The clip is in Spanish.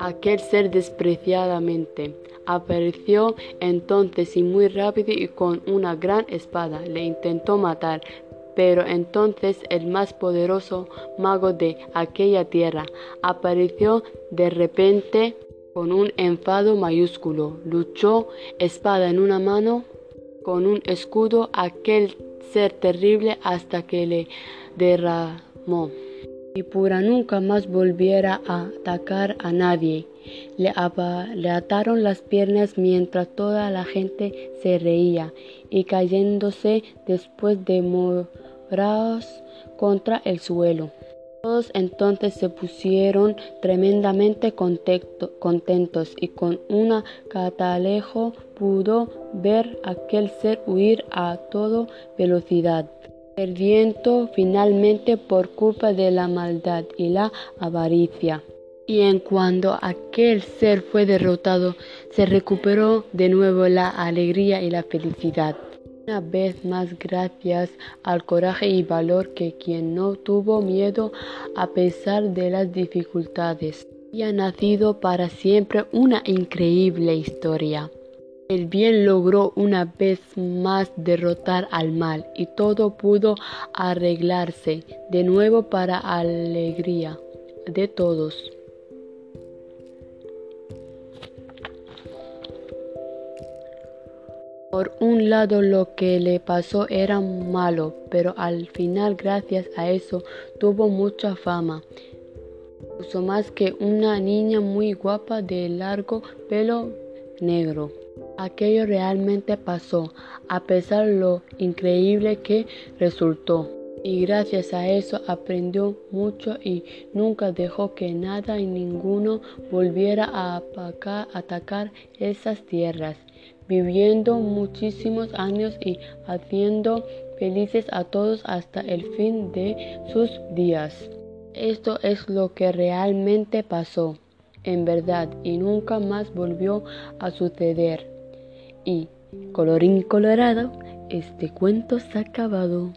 Aquel ser despreciadamente apareció entonces y muy rápido y con una gran espada le intentó matar, pero entonces el más poderoso mago de aquella tierra apareció de repente con un enfado mayúsculo. Luchó espada en una mano con un escudo aquel ser terrible hasta que le derramó y pura nunca más volviera a atacar a nadie. Le, ataron las piernas mientras toda la gente se reía y cayéndose después de morados contra el suelo. Todos entonces se pusieron tremendamente contentos y con una catalejo pudo ver aquel ser huir a toda velocidad perdiendo finalmente por culpa de la maldad y la avaricia. Y en cuando aquel ser fue derrotado, se recuperó de nuevo la alegría y la felicidad. Una vez más gracias al coraje y valor que quien no tuvo miedo a pesar de las dificultades. Y ha nacido para siempre una increíble historia. El bien logró una vez más derrotar al mal y todo pudo arreglarse de nuevo para alegría de todos. Por un lado lo que le pasó era malo, pero al final gracias a eso tuvo mucha fama. Puso más que una niña muy guapa de largo pelo negro. Aquello realmente pasó, a pesar lo increíble que resultó. Y gracias a eso aprendió mucho y nunca dejó que nada y ninguno volviera a atacar esas tierras, viviendo muchísimos años y haciendo felices a todos hasta el fin de sus días. Esto es lo que realmente pasó en verdad y nunca más volvió a suceder. Y, colorín colorado, este cuento se ha acabado.